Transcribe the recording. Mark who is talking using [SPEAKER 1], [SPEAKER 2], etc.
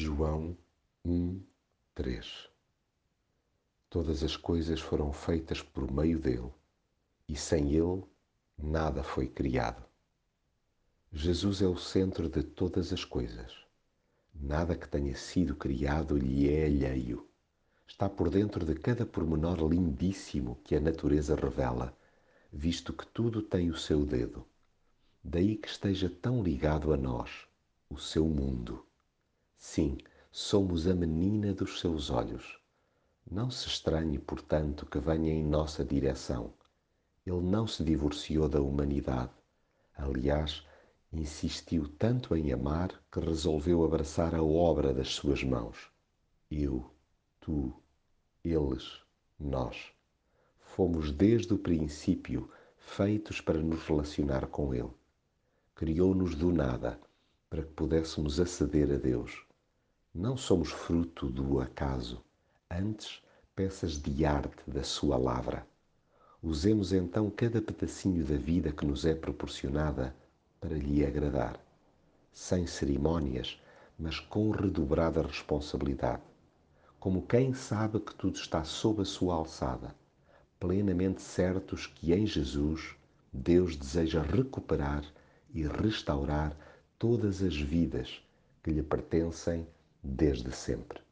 [SPEAKER 1] João 1, 3 Todas as coisas foram feitas por meio dele, e sem ele nada foi criado. Jesus é o centro de todas as coisas. Nada que tenha sido criado lhe é alheio. Está por dentro de cada pormenor lindíssimo que a natureza revela, visto que tudo tem o seu dedo. Daí que esteja tão ligado a nós, o seu mundo. Sim, somos a menina dos seus olhos. Não se estranhe, portanto, que venha em nossa direção. Ele não se divorciou da humanidade. Aliás, insistiu tanto em amar que resolveu abraçar a obra das suas mãos. Eu, tu, eles, nós. Fomos desde o princípio feitos para nos relacionar com Ele. Criou-nos do nada para que pudéssemos aceder a Deus não somos fruto do acaso, antes peças de arte da sua lavra. Usemos então cada pedacinho da vida que nos é proporcionada para lhe agradar, sem cerimônias, mas com redobrada responsabilidade, como quem sabe que tudo está sob a sua alçada, plenamente certos que em Jesus Deus deseja recuperar e restaurar todas as vidas que lhe pertencem desde sempre.